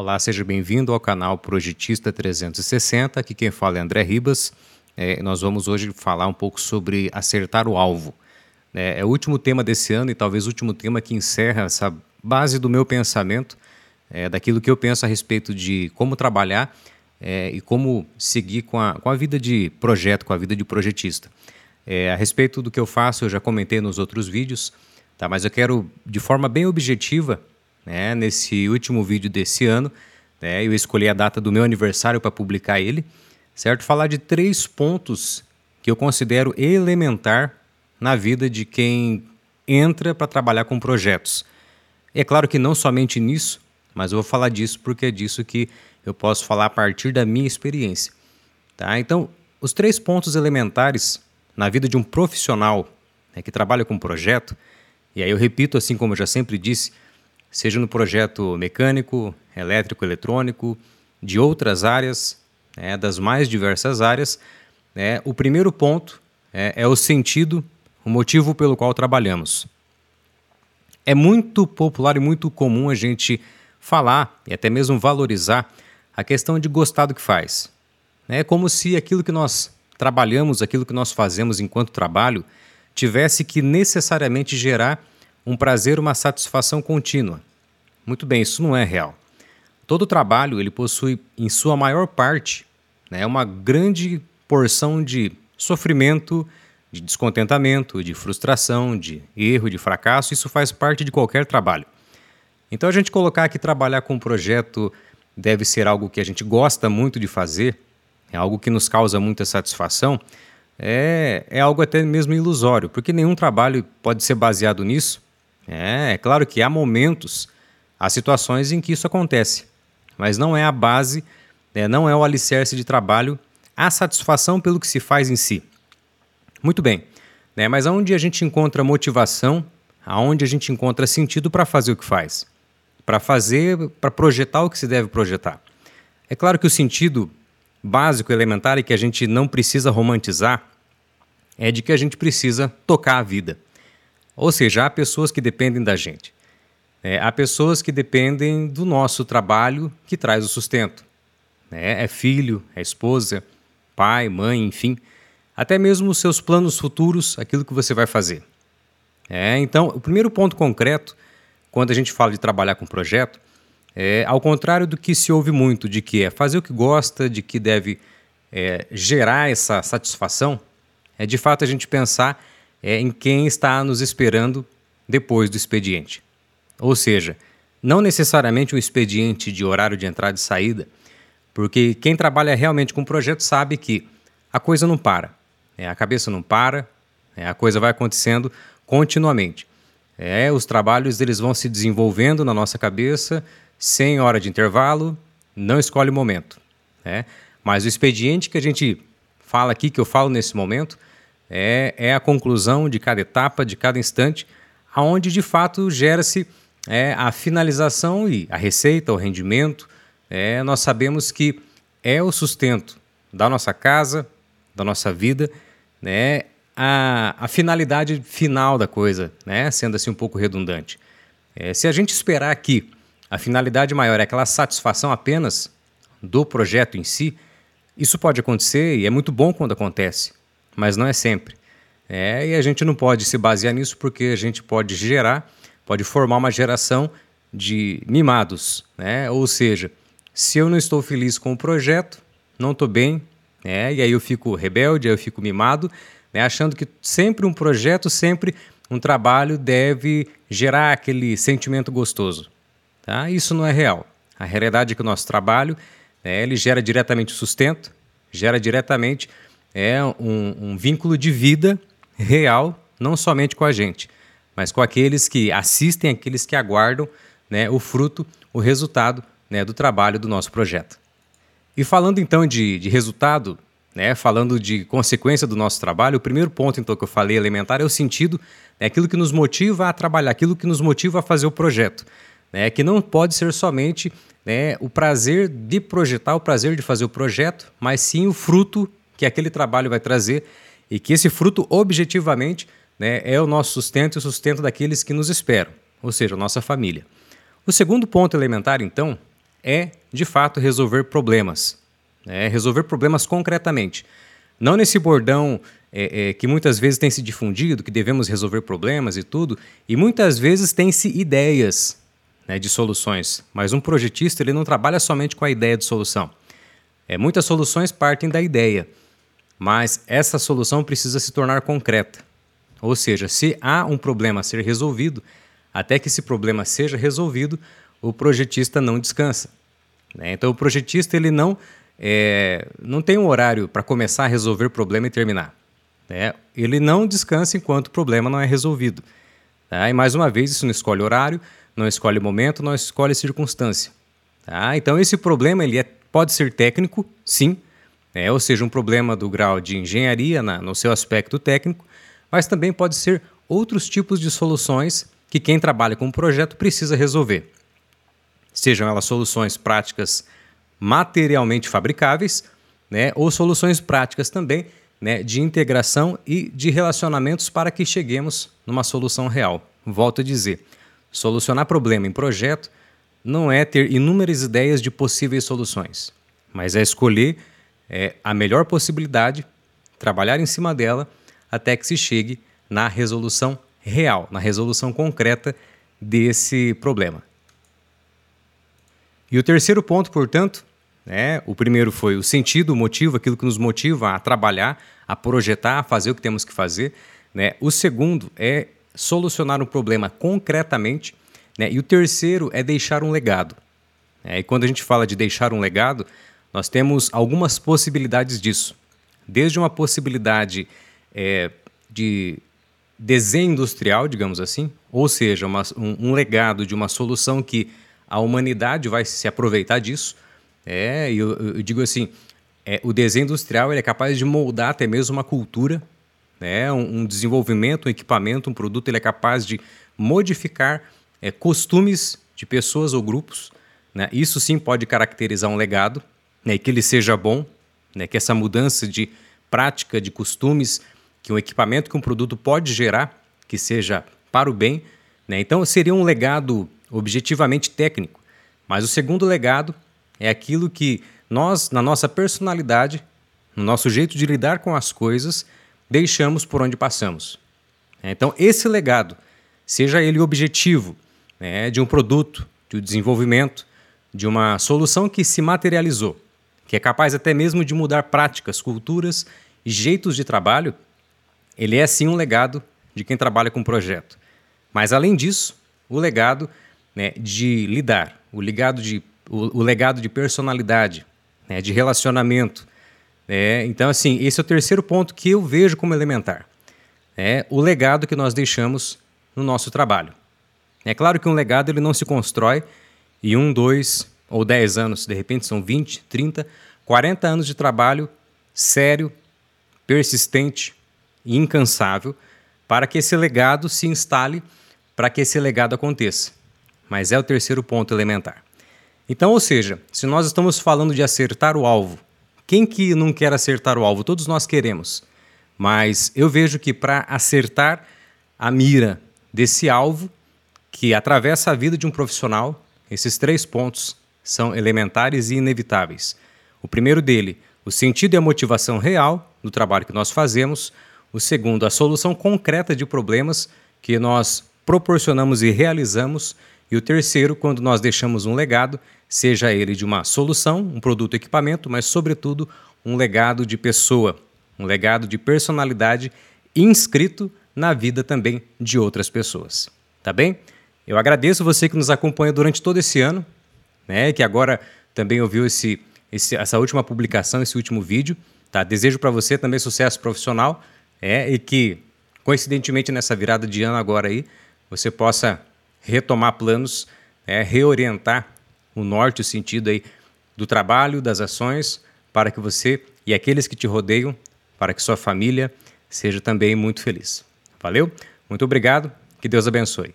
Olá, seja bem-vindo ao canal Projetista 360. Aqui quem fala é André Ribas. É, nós vamos hoje falar um pouco sobre acertar o alvo. É, é, o último tema desse ano e talvez o último tema que encerra essa base do meu pensamento, é, daquilo que eu penso a respeito de como trabalhar é, e como seguir com a, com a vida de projeto, com a vida de projetista. É, a respeito do que eu faço, eu já comentei nos outros vídeos, tá? mas eu quero, de forma bem objetiva, né, nesse último vídeo desse ano, né, eu escolhi a data do meu aniversário para publicar ele, certo? Falar de três pontos que eu considero elementar na vida de quem entra para trabalhar com projetos. É claro que não somente nisso, mas eu vou falar disso porque é disso que eu posso falar a partir da minha experiência. Tá? Então, os três pontos elementares na vida de um profissional né, que trabalha com projeto, e aí eu repito, assim como eu já sempre disse, seja no projeto mecânico, elétrico, eletrônico, de outras áreas, né, das mais diversas áreas, né, o primeiro ponto é, é o sentido, o motivo pelo qual trabalhamos. É muito popular e muito comum a gente falar e até mesmo valorizar a questão de gostar do que faz. É como se aquilo que nós trabalhamos, aquilo que nós fazemos enquanto trabalho, tivesse que necessariamente gerar um prazer, uma satisfação contínua. Muito bem, isso não é real. Todo trabalho ele possui, em sua maior parte, né, uma grande porção de sofrimento, de descontentamento, de frustração, de erro, de fracasso. Isso faz parte de qualquer trabalho. Então, a gente colocar que trabalhar com um projeto deve ser algo que a gente gosta muito de fazer, é algo que nos causa muita satisfação, é, é algo até mesmo ilusório, porque nenhum trabalho pode ser baseado nisso. É, é claro que há momentos, há situações em que isso acontece, mas não é a base, né, não é o alicerce de trabalho a satisfação pelo que se faz em si. Muito bem, né, mas aonde a gente encontra motivação, aonde a gente encontra sentido para fazer o que faz, para fazer, para projetar o que se deve projetar. É claro que o sentido básico, elementar e que a gente não precisa romantizar é de que a gente precisa tocar a vida. Ou seja, há pessoas que dependem da gente. É, há pessoas que dependem do nosso trabalho que traz o sustento. É, é filho, é esposa, pai, mãe, enfim. Até mesmo os seus planos futuros, aquilo que você vai fazer. É, então, o primeiro ponto concreto, quando a gente fala de trabalhar com projeto, é ao contrário do que se ouve muito, de que é fazer o que gosta, de que deve é, gerar essa satisfação, é de fato a gente pensar é, em quem está nos esperando depois do expediente. Ou seja, não necessariamente um expediente de horário de entrada e saída, porque quem trabalha realmente com o projeto sabe que a coisa não para, é, a cabeça não para, é, a coisa vai acontecendo continuamente. É, os trabalhos eles vão se desenvolvendo na nossa cabeça sem hora de intervalo, não escolhe o momento. É? Mas o expediente que a gente fala aqui, que eu falo nesse momento, é, é a conclusão de cada etapa, de cada instante, aonde de fato gera-se é, a finalização e a receita, o rendimento. É, nós sabemos que é o sustento da nossa casa, da nossa vida, né, a, a finalidade final da coisa, né, sendo assim um pouco redundante. É, se a gente esperar que a finalidade maior é aquela satisfação apenas do projeto em si, isso pode acontecer e é muito bom quando acontece mas não é sempre. É, e a gente não pode se basear nisso porque a gente pode gerar, pode formar uma geração de mimados, né? Ou seja, se eu não estou feliz com o projeto, não estou bem, né? E aí eu fico rebelde, aí eu fico mimado, né? achando que sempre um projeto, sempre um trabalho deve gerar aquele sentimento gostoso, tá? Isso não é real. A realidade é que o nosso trabalho, né, ele gera diretamente sustento, gera diretamente é um, um vínculo de vida real, não somente com a gente, mas com aqueles que assistem, aqueles que aguardam né, o fruto, o resultado né, do trabalho do nosso projeto. E falando então de, de resultado, né, falando de consequência do nosso trabalho, o primeiro ponto então que eu falei elementar é o sentido, é aquilo que nos motiva a trabalhar, aquilo que nos motiva a fazer o projeto, né, que não pode ser somente né, o prazer de projetar, o prazer de fazer o projeto, mas sim o fruto que aquele trabalho vai trazer e que esse fruto, objetivamente, né, é o nosso sustento e o sustento daqueles que nos esperam, ou seja, a nossa família. O segundo ponto elementar, então, é, de fato, resolver problemas. É resolver problemas concretamente. Não nesse bordão é, é, que muitas vezes tem se difundido, que devemos resolver problemas e tudo, e muitas vezes tem-se ideias né, de soluções. Mas um projetista ele não trabalha somente com a ideia de solução. É, muitas soluções partem da ideia, mas essa solução precisa se tornar concreta. Ou seja, se há um problema a ser resolvido, até que esse problema seja resolvido, o projetista não descansa. Né? Então, o projetista ele não, é, não tem um horário para começar a resolver o problema e terminar. Né? Ele não descansa enquanto o problema não é resolvido. Tá? E mais uma vez, isso não escolhe horário, não escolhe momento, não escolhe circunstância. Tá? Então, esse problema ele é, pode ser técnico, sim, né? ou seja, um problema do grau de engenharia na, no seu aspecto técnico, mas também pode ser outros tipos de soluções que quem trabalha com um projeto precisa resolver. Sejam elas soluções práticas materialmente fabricáveis, né, ou soluções práticas também né, de integração e de relacionamentos para que cheguemos numa solução real. Volto a dizer, solucionar problema em projeto não é ter inúmeras ideias de possíveis soluções, mas é escolher é, a melhor possibilidade, trabalhar em cima dela até que se chegue na resolução real, na resolução concreta desse problema. E o terceiro ponto, portanto, né, o primeiro foi o sentido, o motivo, aquilo que nos motiva a trabalhar, a projetar, a fazer o que temos que fazer. Né? O segundo é solucionar um problema concretamente. Né? E o terceiro é deixar um legado. É, e quando a gente fala de deixar um legado, nós temos algumas possibilidades disso. Desde uma possibilidade é, de desenho industrial, digamos assim, ou seja, uma, um, um, legado de uma solução que a humanidade vai se aproveitar disso. É, eu, eu digo assim, é, o desenho industrial é capaz de moldar até mesmo uma cultura, né, um, um desenvolvimento, um equipamento, um produto, ele é capaz de modificar é, costumes de pessoas ou grupos. Né? Isso sim pode caracterizar um legado, né, que ele seja bom, né, que essa mudança de prática, de costumes, que um equipamento que um produto pode gerar, que seja para o bem. Né? Então, seria um legado objetivamente técnico. Mas o segundo legado é aquilo que nós, na nossa personalidade, no nosso jeito de lidar com as coisas, deixamos por onde passamos. Então, esse legado, seja ele objetivo né, de um produto, de um desenvolvimento, de uma solução que se materializou, que é capaz até mesmo de mudar práticas, culturas e jeitos de trabalho, ele é sim um legado de quem trabalha com o projeto. Mas além disso, o legado né, de lidar, o legado de, o, o legado de personalidade, né, de relacionamento. Né? Então, assim, esse é o terceiro ponto que eu vejo como elementar. É o legado que nós deixamos no nosso trabalho. É claro que um legado ele não se constrói em um, dois ou dez anos, de repente são 20, 30, 40 anos de trabalho sério, persistente, e incansável para que esse legado se instale, para que esse legado aconteça. Mas é o terceiro ponto elementar. Então, ou seja, se nós estamos falando de acertar o alvo, quem que não quer acertar o alvo? Todos nós queremos. Mas eu vejo que para acertar a mira desse alvo, que atravessa a vida de um profissional, esses três pontos são elementares e inevitáveis. O primeiro dele, o sentido e a motivação real do trabalho que nós fazemos. O segundo, a solução concreta de problemas que nós proporcionamos e realizamos. E o terceiro, quando nós deixamos um legado, seja ele de uma solução, um produto, equipamento, mas, sobretudo, um legado de pessoa, um legado de personalidade inscrito na vida também de outras pessoas. Tá bem? Eu agradeço você que nos acompanha durante todo esse ano, né, que agora também ouviu esse, esse, essa última publicação, esse último vídeo. Tá? Desejo para você também sucesso profissional é, e que, coincidentemente, nessa virada de ano agora aí, você possa retomar planos, é, reorientar o norte, o sentido aí do trabalho, das ações, para que você e aqueles que te rodeiam, para que sua família seja também muito feliz. Valeu? Muito obrigado, que Deus abençoe.